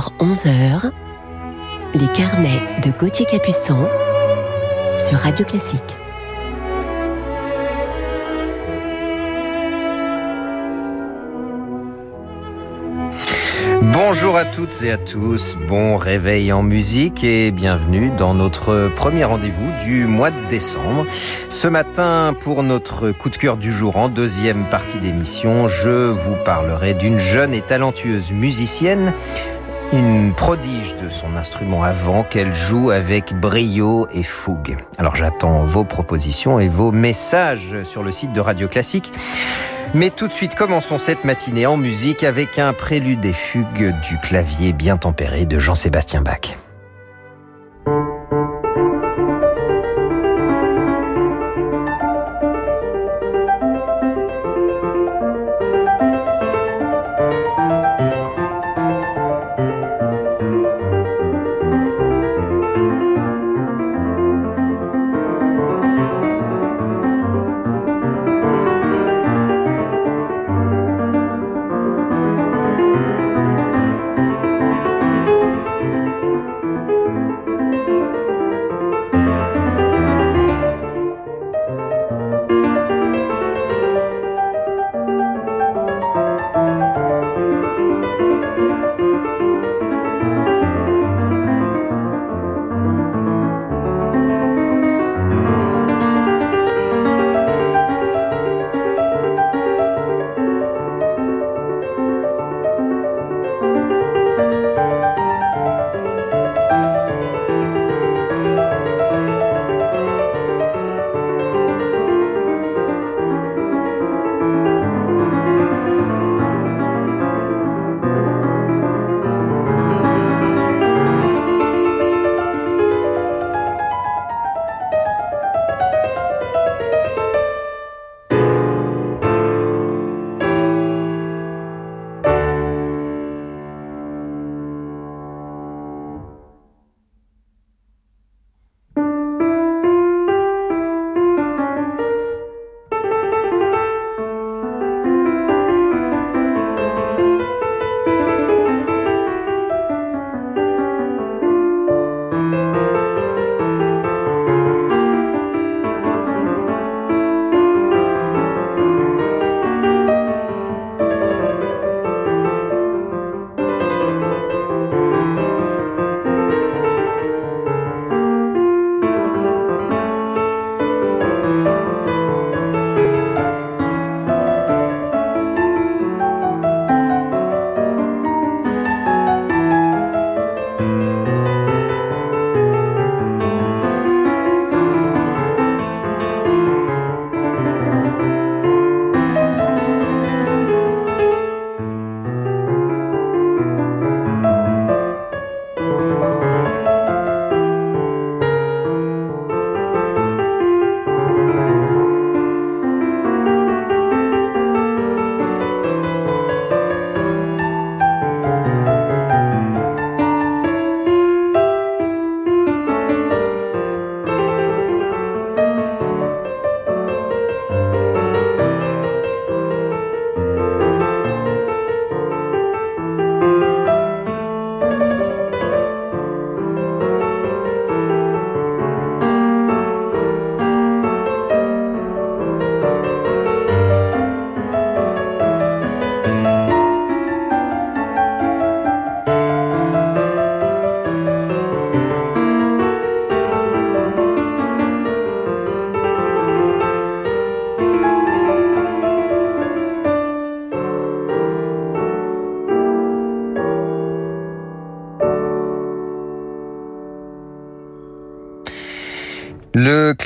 10h-11h, les carnets de Gauthier Capuçon sur Radio Classique. Bonjour à toutes et à tous, bon réveil en musique et bienvenue dans notre premier rendez-vous du mois de décembre. Ce matin, pour notre coup de cœur du jour en deuxième partie d'émission, je vous parlerai d'une jeune et talentueuse musicienne une prodige de son instrument avant qu'elle joue avec brio et fougue. Alors j'attends vos propositions et vos messages sur le site de Radio Classique. Mais tout de suite, commençons cette matinée en musique avec un prélude et fugue du clavier bien tempéré de Jean-Sébastien Bach.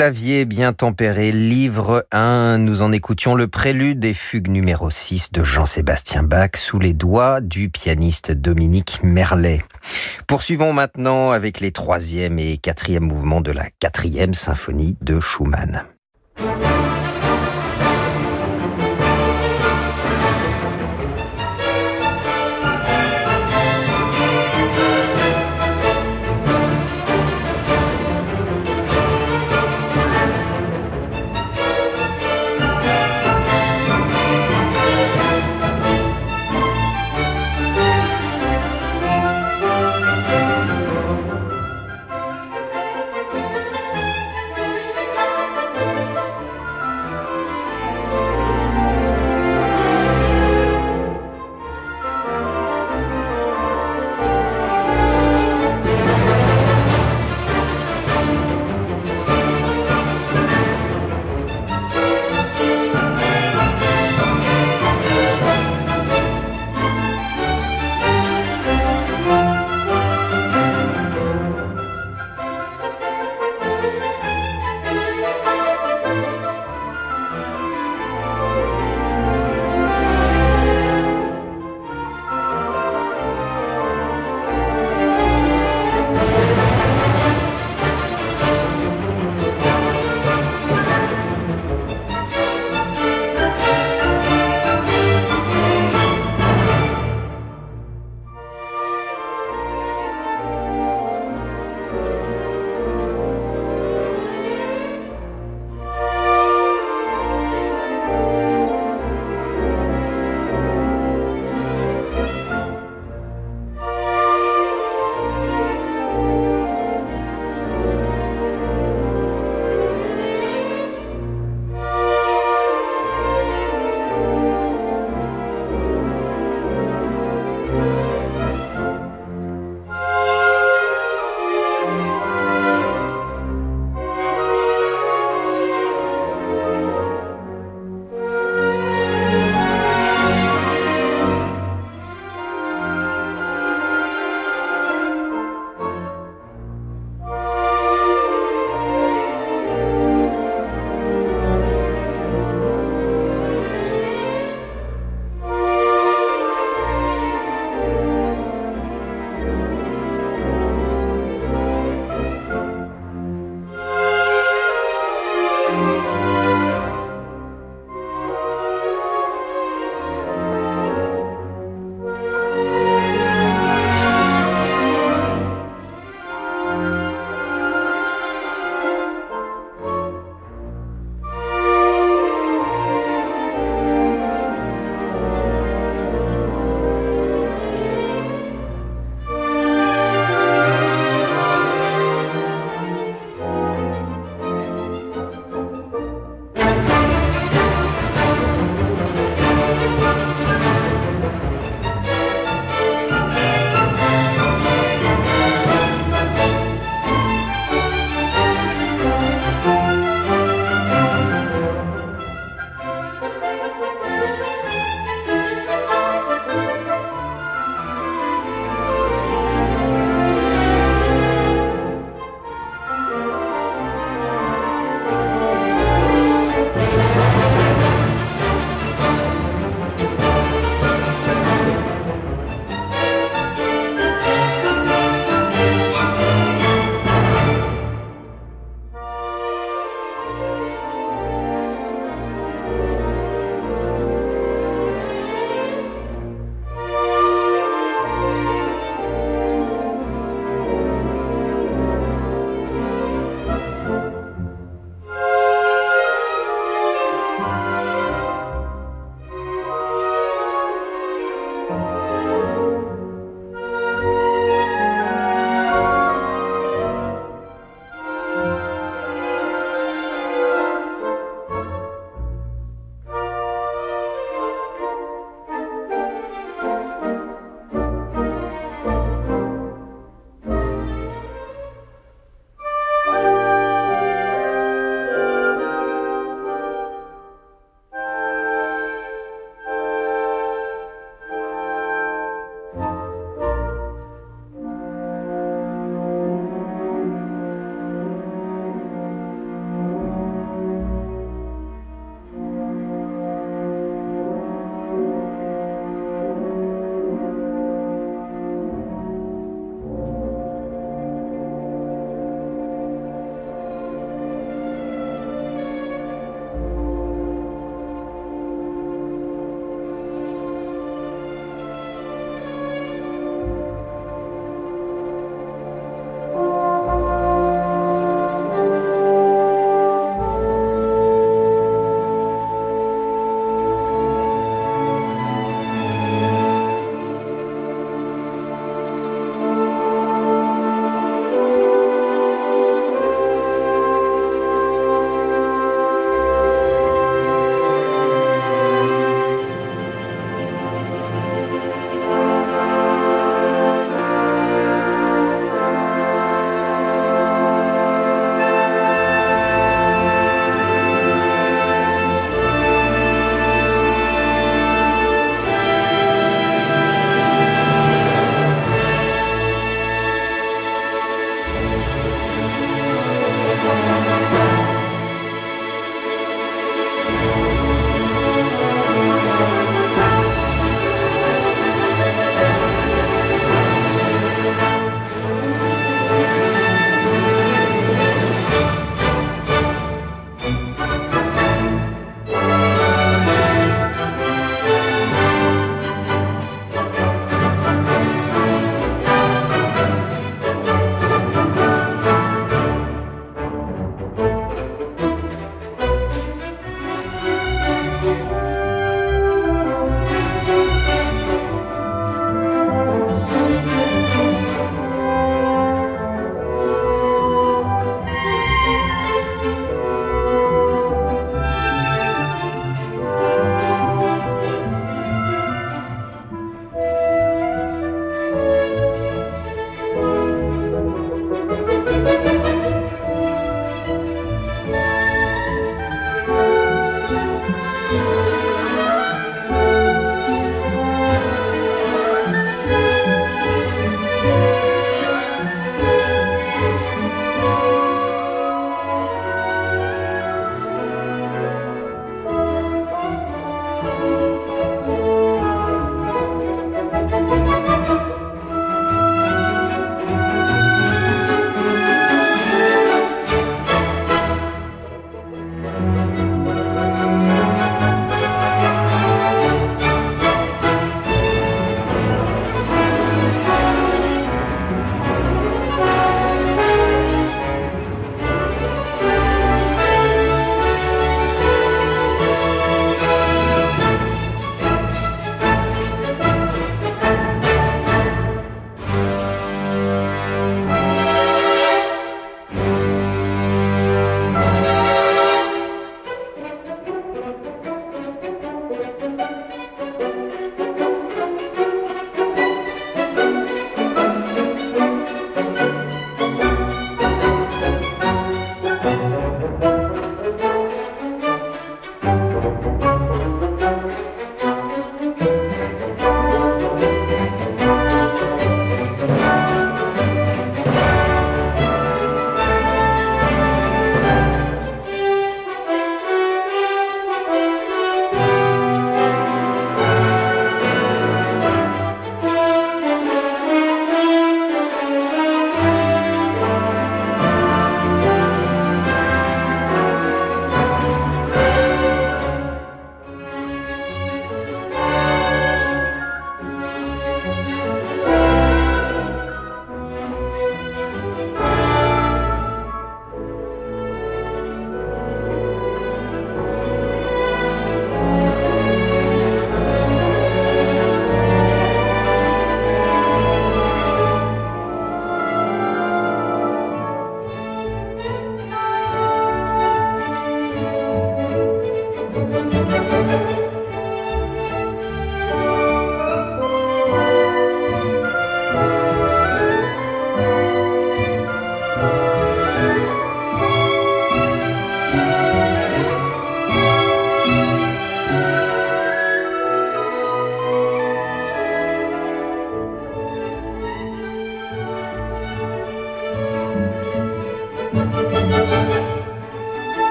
Clavier bien tempéré, livre 1, nous en écoutions le prélude et fugue numéro 6 de Jean-Sébastien Bach sous les doigts du pianiste Dominique Merlet. Poursuivons maintenant avec les troisième et quatrième mouvements de la quatrième symphonie de Schumann.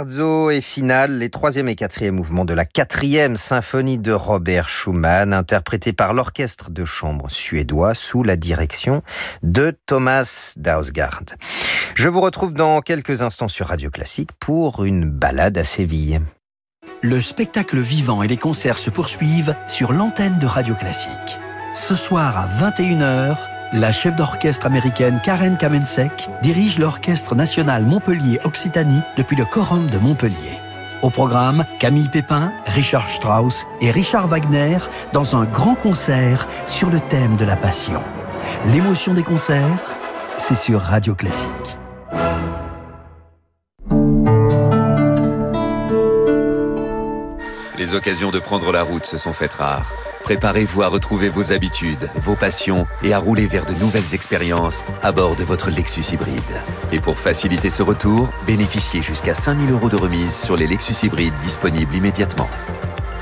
Et finale, les troisième et quatrième mouvements de la quatrième symphonie de Robert Schumann, interprétée par l'orchestre de chambre suédois sous la direction de Thomas Dausgaard. Je vous retrouve dans quelques instants sur Radio Classique pour une balade à Séville. Le spectacle vivant et les concerts se poursuivent sur l'antenne de Radio Classique. Ce soir à 21h, la chef d'orchestre américaine Karen Kamensek dirige l'Orchestre national Montpellier-Occitanie depuis le Corum de Montpellier. Au programme, Camille Pépin, Richard Strauss et Richard Wagner dans un grand concert sur le thème de la passion. L'émotion des concerts, c'est sur Radio Classique. Les occasions de prendre la route se sont faites rares. Préparez-vous à retrouver vos habitudes, vos passions et à rouler vers de nouvelles expériences à bord de votre Lexus hybride. Et pour faciliter ce retour, bénéficiez jusqu'à 5000 euros de remise sur les Lexus hybrides disponibles immédiatement.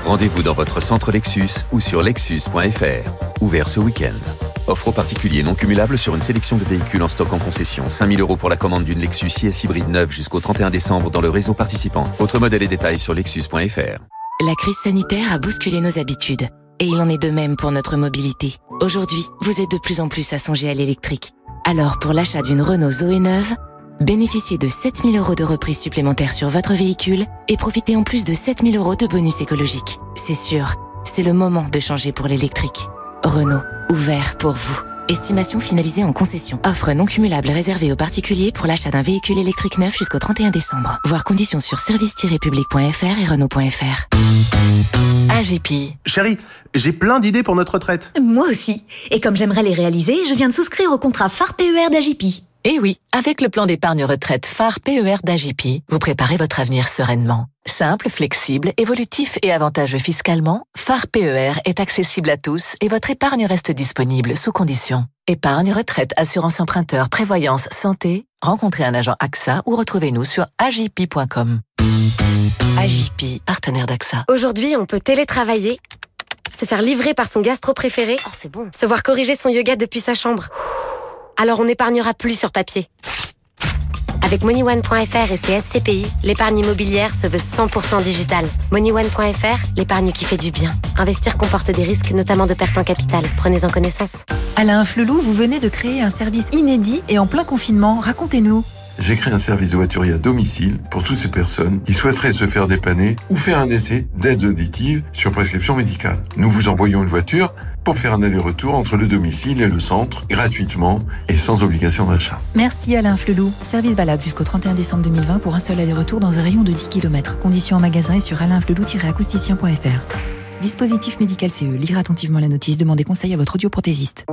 Rendez-vous dans votre centre Lexus ou sur lexus.fr. Ouvert ce week-end. Offre aux particuliers non cumulable sur une sélection de véhicules en stock en concession. 5000 euros pour la commande d'une Lexus IS hybride neuve jusqu'au 31 décembre dans le réseau participant. Autre modèle et détails sur lexus.fr. La crise sanitaire a bousculé nos habitudes. Et il en est de même pour notre mobilité. Aujourd'hui, vous êtes de plus en plus à songer à l'électrique. Alors, pour l'achat d'une Renault Zoé neuve, bénéficiez de 7000 euros de reprise supplémentaire sur votre véhicule et profitez en plus de 7000 euros de bonus écologique. C'est sûr, c'est le moment de changer pour l'électrique. Renault, ouvert pour vous. Estimation finalisée en concession. Offre non cumulable réservée aux particuliers pour l'achat d'un véhicule électrique neuf jusqu'au 31 décembre. Voir conditions sur service-public.fr et Renault.fr. AGP. Chérie, j'ai plein d'idées pour notre retraite. Moi aussi. Et comme j'aimerais les réaliser, je viens de souscrire au contrat phare PER d'AGP. Eh oui, avec le plan d'épargne retraite phare PER d'AGP, vous préparez votre avenir sereinement. Simple, flexible, évolutif et avantageux fiscalement, phare PER est accessible à tous et votre épargne reste disponible sous conditions. Épargne, retraite, assurance emprunteur, prévoyance, santé, rencontrez un agent AXA ou retrouvez-nous sur agip.com. AGP, partenaire d'AXA. Aujourd'hui, on peut télétravailler, se faire livrer par son gastro préféré, Oh, c'est bon. se voir corriger son yoga depuis sa chambre. Alors on n'épargnera plus sur papier. Avec MoneyOne.fr et ses SCPI, l'épargne immobilière se veut 100% digitale. MoneyOne.fr, l'épargne qui fait du bien. Investir comporte des risques, notamment de perte en capital. Prenez-en connaissance. Alain Flelou, vous venez de créer un service inédit et en plein confinement. Racontez-nous. J'ai créé un service de voiturier à domicile pour toutes ces personnes qui souhaiteraient se faire dépanner ou faire un essai d'aides auditives sur prescription médicale. Nous vous envoyons une voiture pour faire un aller-retour entre le domicile et le centre gratuitement et sans obligation d'achat. Merci Alain Flelou. Service valable jusqu'au 31 décembre 2020 pour un seul aller-retour dans un rayon de 10 km. Conditions en magasin et sur alainflelou-acousticien.fr. Dispositif médical CE. Lire attentivement la notice. Demandez conseil à votre audioprothésiste.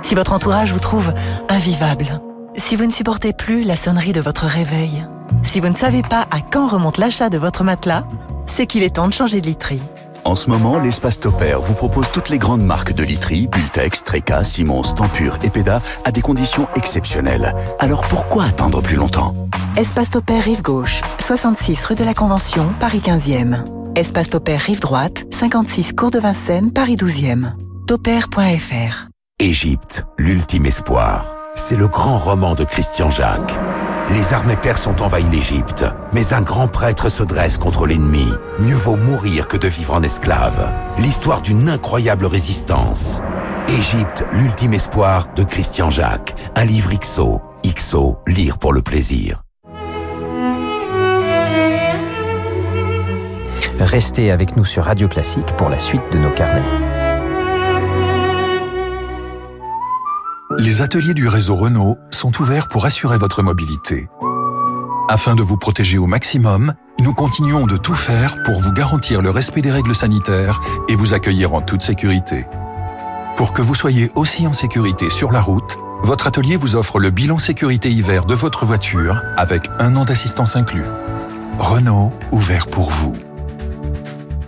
Si votre entourage vous trouve invivable, si vous ne supportez plus la sonnerie de votre réveil, si vous ne savez pas à quand remonte l'achat de votre matelas, c'est qu'il est temps de changer de literie. En ce moment, l'espace Topair vous propose toutes les grandes marques de literie, Bultex, Treca, Simons, Tempur et Peda à des conditions exceptionnelles. Alors pourquoi attendre plus longtemps? Espace Topair Rive Gauche, 66 rue de la Convention, Paris 15e. Espace Topair Rive Droite, 56 cours de Vincennes, Paris 12e. Topair.fr Égypte, l'ultime espoir. C'est le grand roman de Christian Jacques. Les armées perses ont envahi l'Égypte, mais un grand prêtre se dresse contre l'ennemi. Mieux vaut mourir que de vivre en esclave. L'histoire d'une incroyable résistance. Égypte, l'ultime espoir de Christian Jacques. Un livre XO. XO, lire pour le plaisir. Restez avec nous sur Radio Classique pour la suite de nos carnets. Les ateliers du réseau Renault sont ouverts pour assurer votre mobilité. Afin de vous protéger au maximum, nous continuons de tout faire pour vous garantir le respect des règles sanitaires et vous accueillir en toute sécurité. Pour que vous soyez aussi en sécurité sur la route, votre atelier vous offre le bilan sécurité hiver de votre voiture avec un an d'assistance inclus. Renault, ouvert pour vous.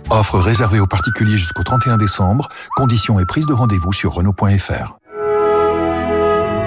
Offre réservée aux particuliers jusqu'au 31 décembre. Conditions et prise de rendez-vous sur Renault.fr.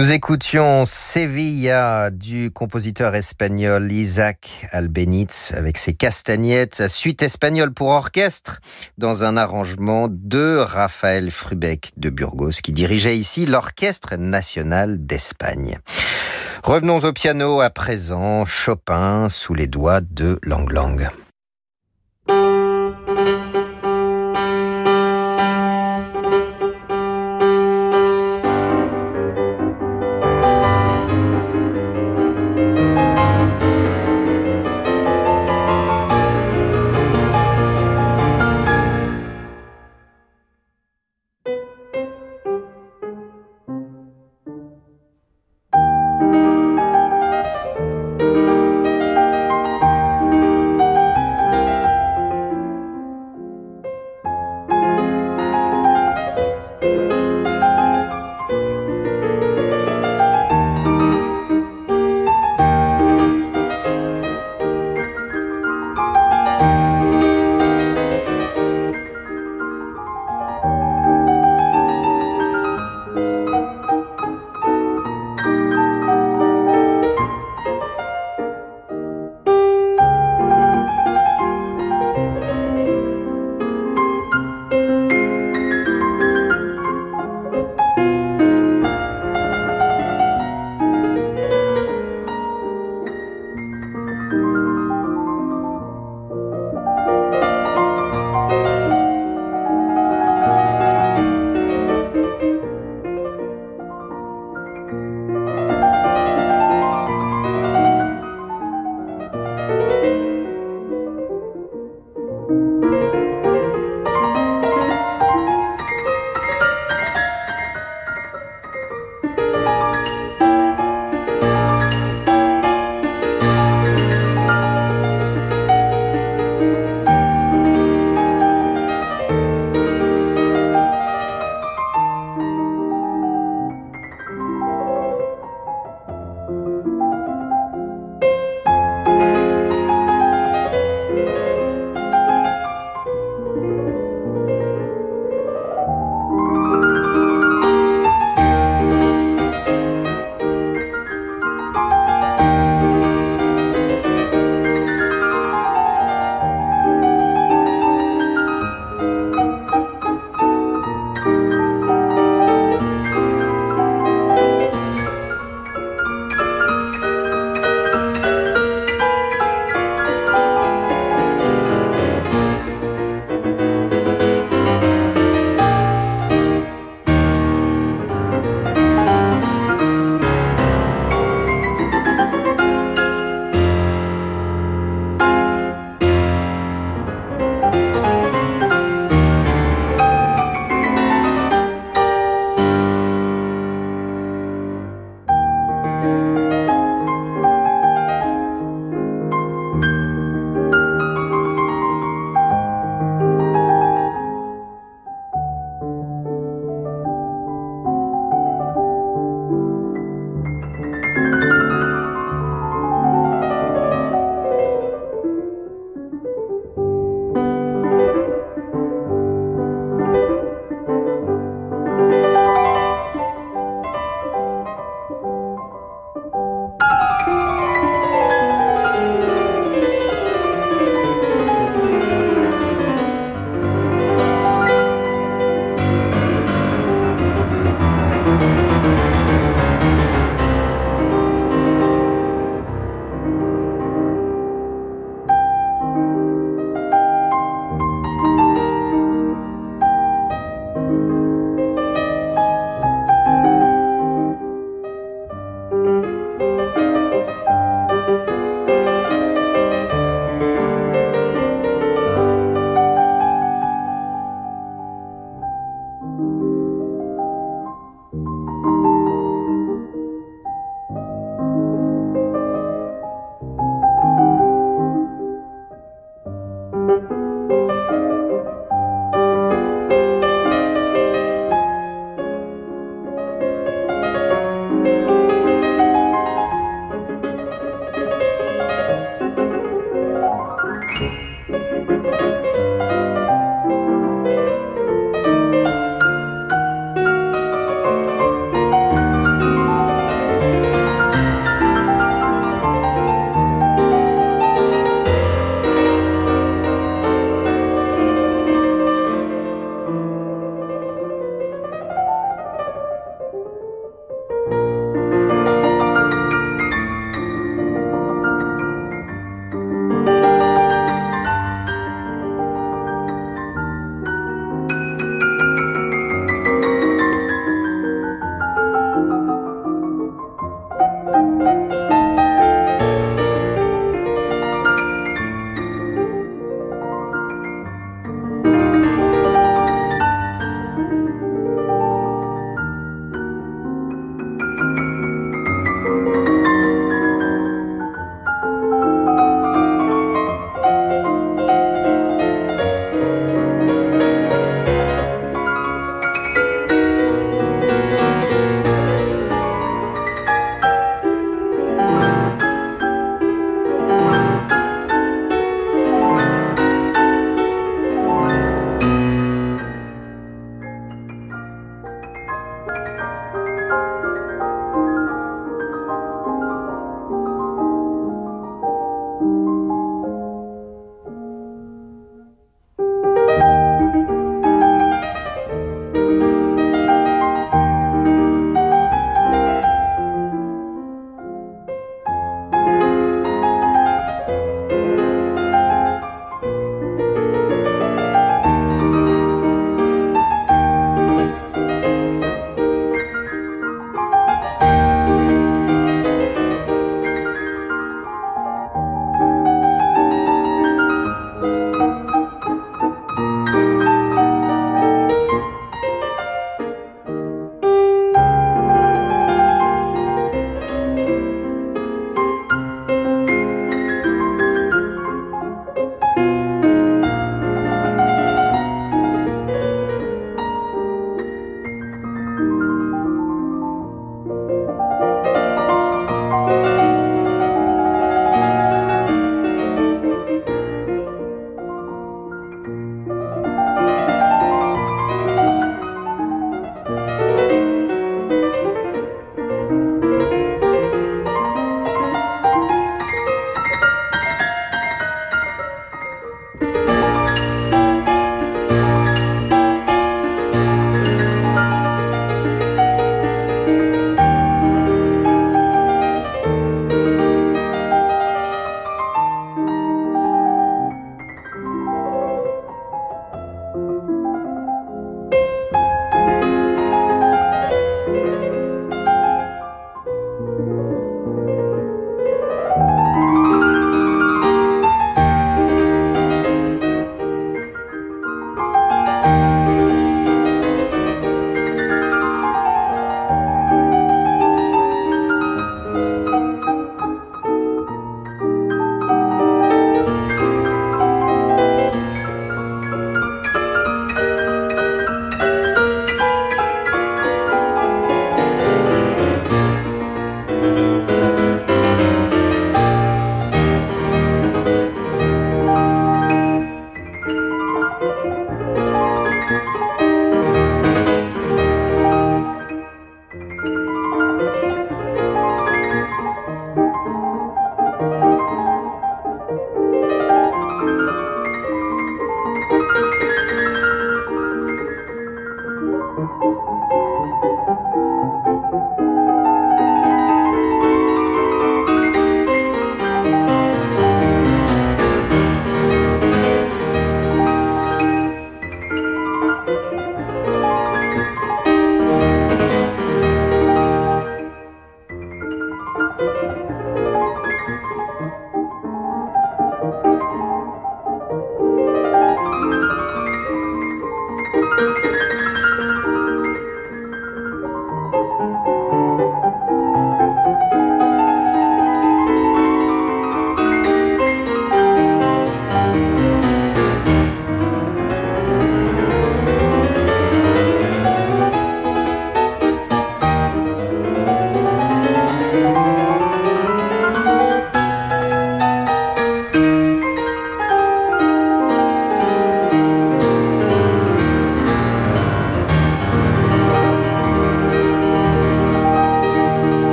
Nous écoutions Sevilla du compositeur espagnol Isaac Albéniz avec ses castagnettes, sa suite espagnole pour orchestre dans un arrangement de Raphaël Frubeck de Burgos qui dirigeait ici l'Orchestre national d'Espagne. Revenons au piano à présent, Chopin sous les doigts de Lang Lang.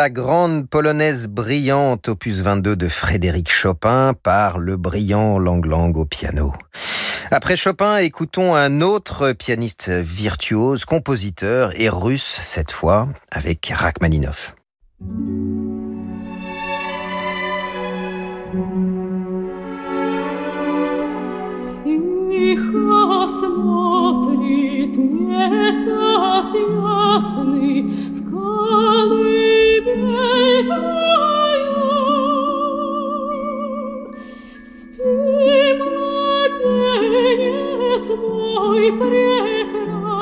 La grande polonaise brillante, opus 22 de Frédéric Chopin, par le brillant Lang Lang au piano. Après Chopin, écoutons un autre pianiste virtuose, compositeur et russe cette fois, avec Rachmaninoff. Тихо смотрит месяц ясный в колыбель твою. Спи, младенец мой прекрасный,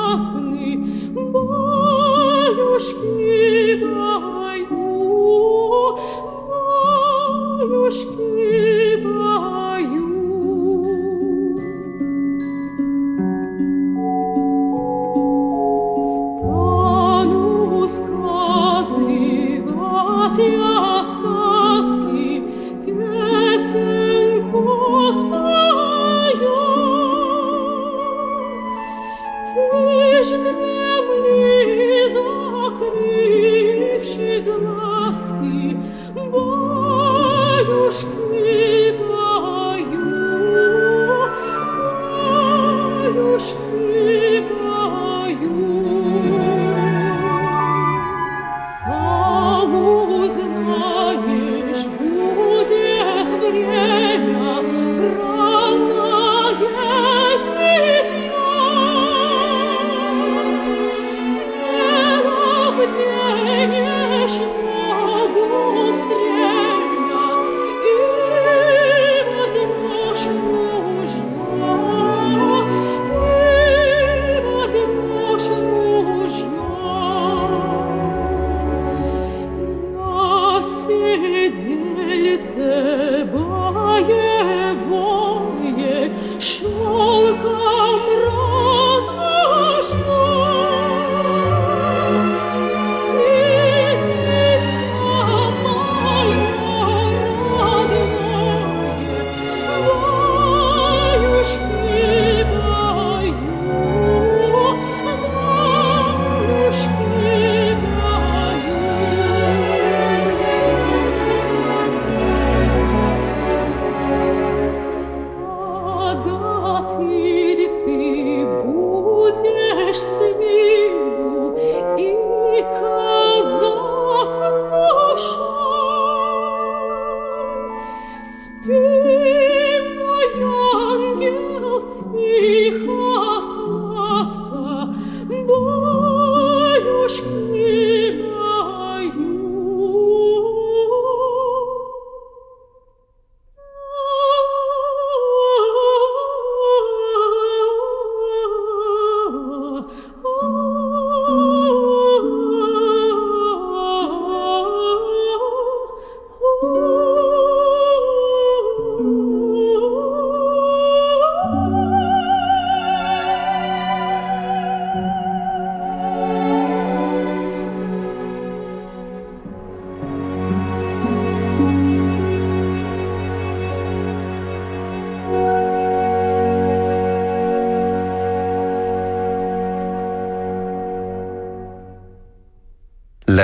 баюшки баю, баюшки баю. Глазки, боюшки.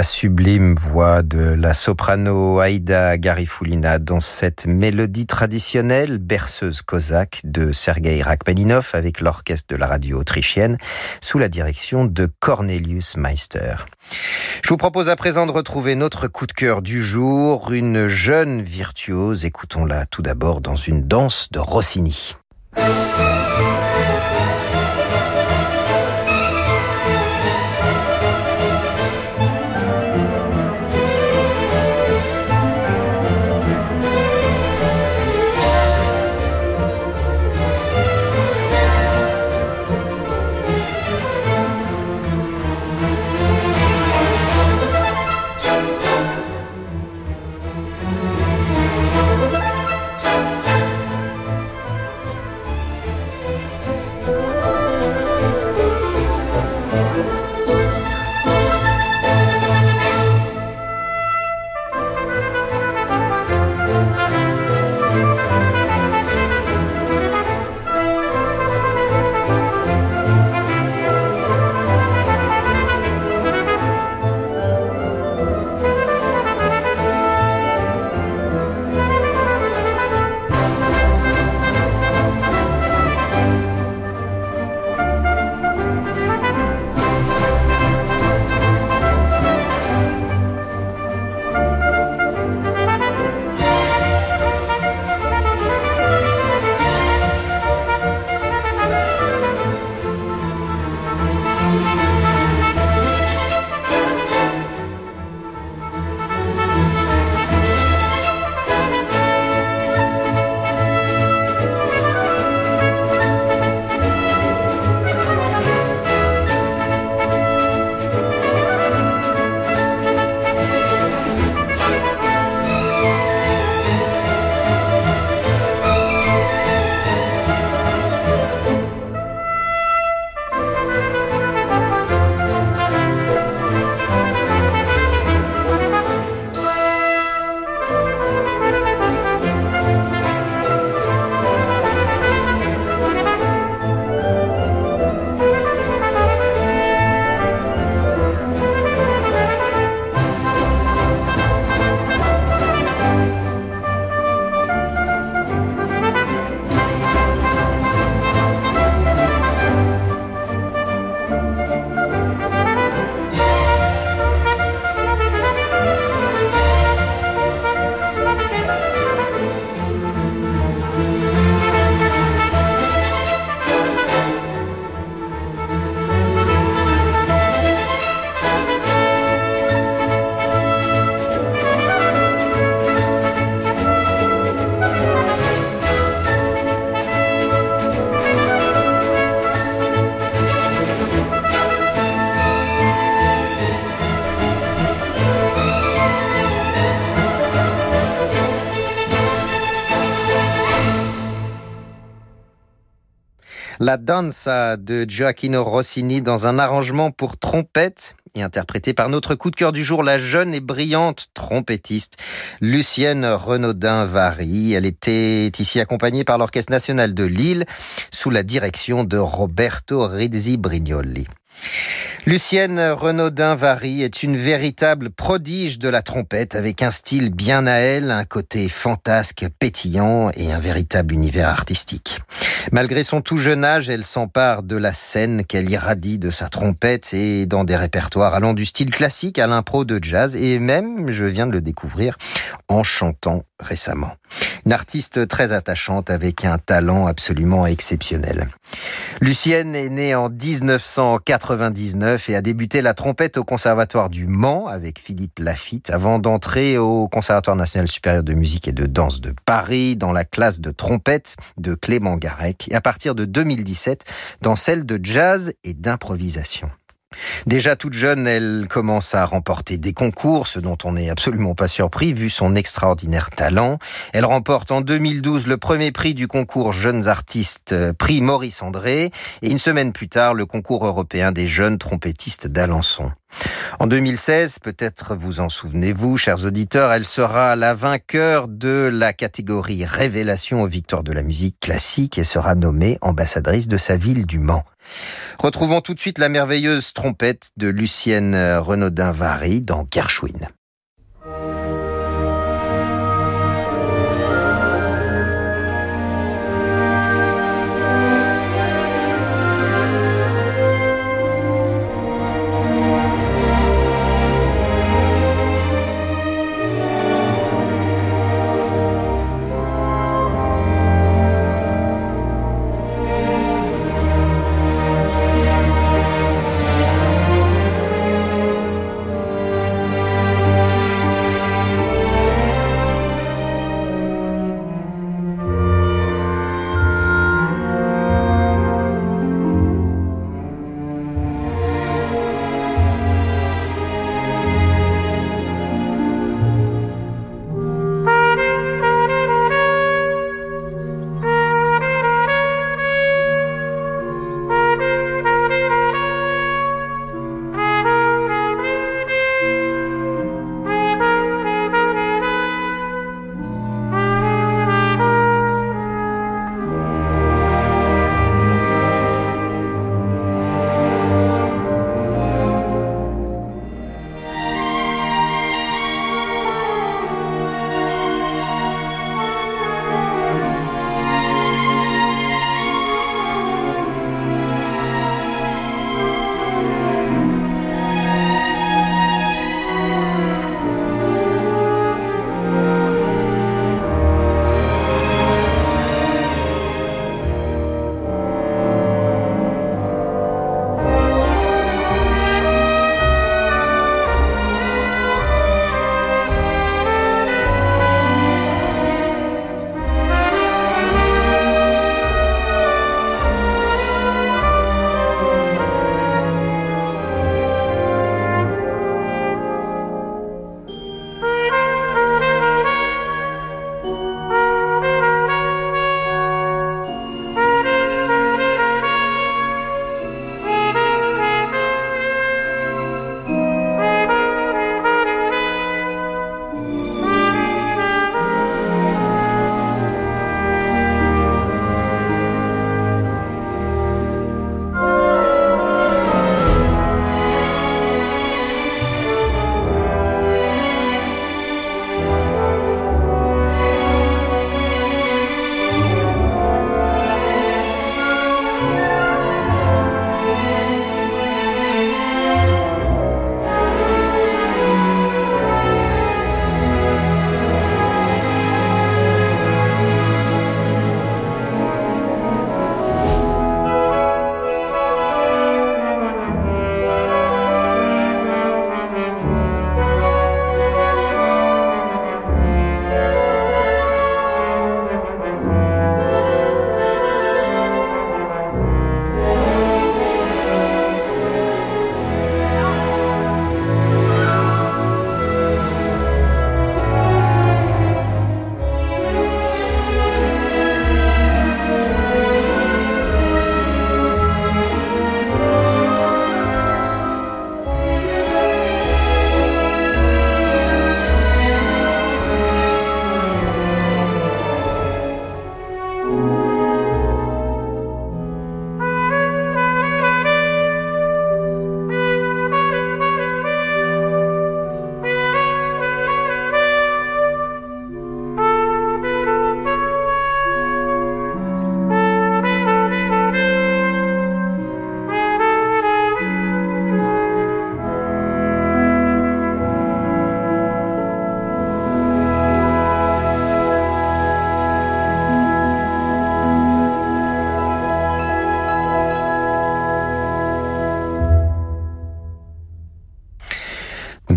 Sublime voix de la soprano Aïda Garifulina dans cette mélodie traditionnelle, berceuse cosaque de Sergei Rachmaninov avec l'orchestre de la radio autrichienne sous la direction de Cornelius Meister. Je vous propose à présent de retrouver notre coup de cœur du jour, une jeune virtuose. Écoutons-la tout d'abord dans une danse de Rossini. La danza de Gioacchino Rossini dans un arrangement pour trompette et interprété par notre coup de cœur du jour, la jeune et brillante trompettiste Lucienne Renaudin-Vary. Elle était ici accompagnée par l'Orchestre national de Lille sous la direction de Roberto Rizzi-Brignoli. Lucienne Renaudin-Vary est une véritable prodige de la trompette avec un style bien à elle, un côté fantasque, pétillant et un véritable univers artistique. Malgré son tout jeune âge, elle s'empare de la scène qu'elle irradie de sa trompette et dans des répertoires allant du style classique à l'impro de jazz et même, je viens de le découvrir, en chantant récemment. Une artiste très attachante avec un talent absolument exceptionnel. Lucienne est née en 1999 et a débuté la trompette au Conservatoire du Mans avec Philippe Lafitte avant d'entrer au Conservatoire national supérieur de musique et de danse de Paris dans la classe de trompette de Clément Garec et à partir de 2017 dans celle de jazz et d'improvisation. Déjà toute jeune, elle commence à remporter des concours, ce dont on n'est absolument pas surpris vu son extraordinaire talent. Elle remporte en 2012 le premier prix du concours Jeunes Artistes, euh, prix Maurice André, et une semaine plus tard le concours européen des jeunes trompettistes d'Alençon. En 2016, peut-être vous en souvenez-vous, chers auditeurs, elle sera la vainqueur de la catégorie Révélation aux victoires de la musique classique et sera nommée ambassadrice de sa ville du Mans. Retrouvons tout de suite la merveilleuse trompette de Lucienne Renaudin-Vary dans Gershwin.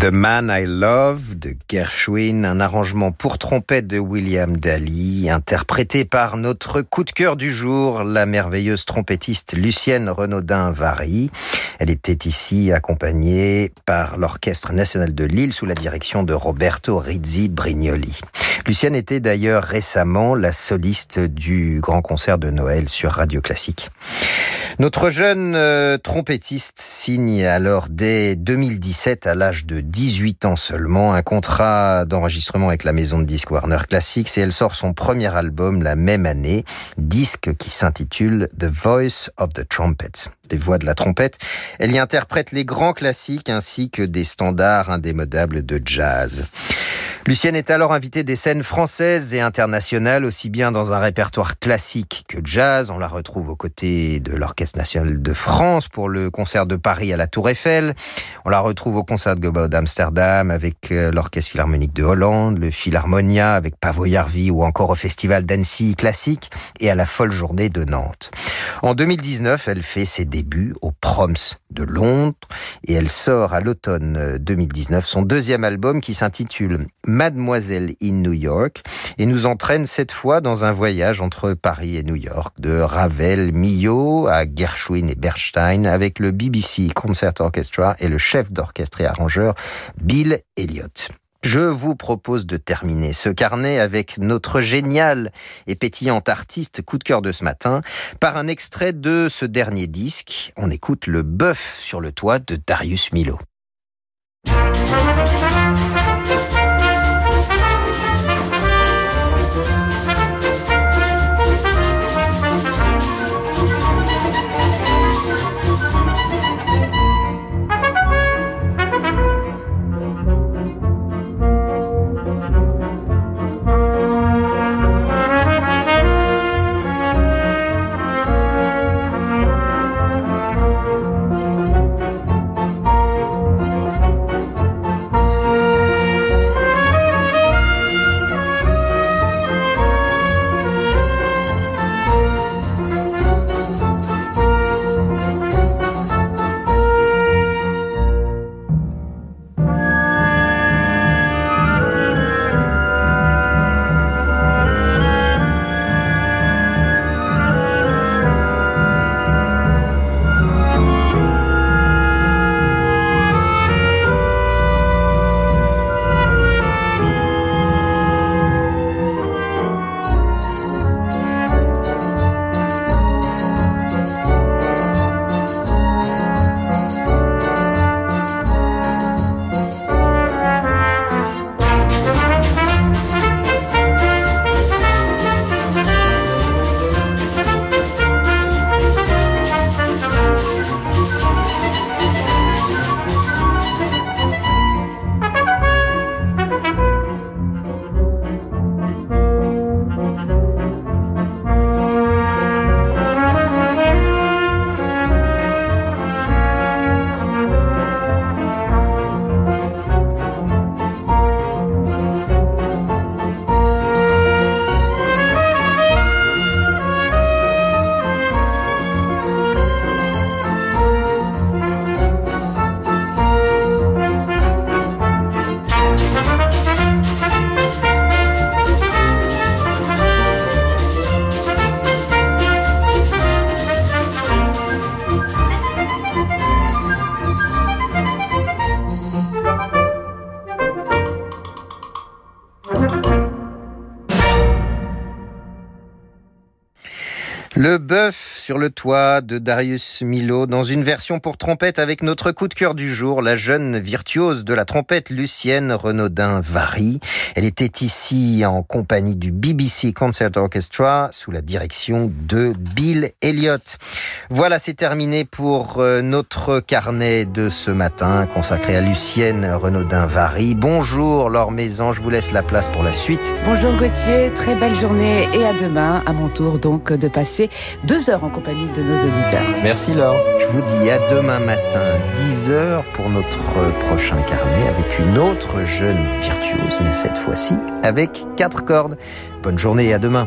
The Man I Love de Gershwin, un arrangement pour trompette de William Daly, interprété par notre coup de cœur du jour, la merveilleuse trompettiste Lucienne Renaudin-Vary. Elle était ici accompagnée par l'Orchestre national de Lille sous la direction de Roberto Rizzi Brignoli. Lucienne était d'ailleurs récemment la soliste du grand concert de Noël sur Radio Classique. Notre jeune euh, trompettiste signe alors dès 2017, à l'âge de 18 ans seulement, un contrat d'enregistrement avec la maison de disques Warner Classics et elle sort son premier album la même année, disque qui s'intitule The Voice of the Trumpet, les voix de la trompette. Elle y interprète les grands classiques ainsi que des standards indémodables de jazz. Lucienne est alors invitée des scènes françaises et internationales, aussi bien dans un répertoire classique que jazz. On la retrouve aux côtés de l'Orchestre national de France pour le concert de Paris à la Tour Eiffel. On la retrouve au concert de Gobo d'Amsterdam avec euh, l'Orchestre Philharmonique de Hollande, le Philharmonia avec Pavo Jarvi ou encore au Festival d'Annecy classique et à la Folle Journée de Nantes. En 2019, elle fait ses débuts au Proms de Londres et elle sort à l'automne 2019 son deuxième album qui s'intitule Mademoiselle in New York et nous entraîne cette fois dans un voyage entre Paris et New York, de Ravel, Milhaud à Gershwin et Bernstein avec le BBC Concert Orchestra et le chef d'orchestre et arrangeur Bill Elliott. Je vous propose de terminer ce carnet avec notre génial et pétillant artiste coup de cœur de ce matin par un extrait de ce dernier disque. On écoute le bœuf sur le toit de Darius Milo. Sur le toit de Darius Milo dans une version pour trompette avec notre coup de cœur du jour, la jeune virtuose de la trompette Lucienne Renaudin-Vary. Elle était ici en compagnie du BBC Concert Orchestra sous la direction de Bill Elliott. Voilà, c'est terminé pour euh, notre carnet de ce matin consacré à Lucienne Renaudin-Vary. Bonjour Laure Maison, je vous laisse la place pour la suite. Bonjour Gauthier, très belle journée et à demain. À mon tour donc de passer deux heures en compagnie de nos auditeurs. Merci Laure. Je vous dis à demain matin 10h pour notre prochain carnet avec une autre jeune virtuose, mais cette fois-ci avec quatre cordes. Bonne journée et à demain.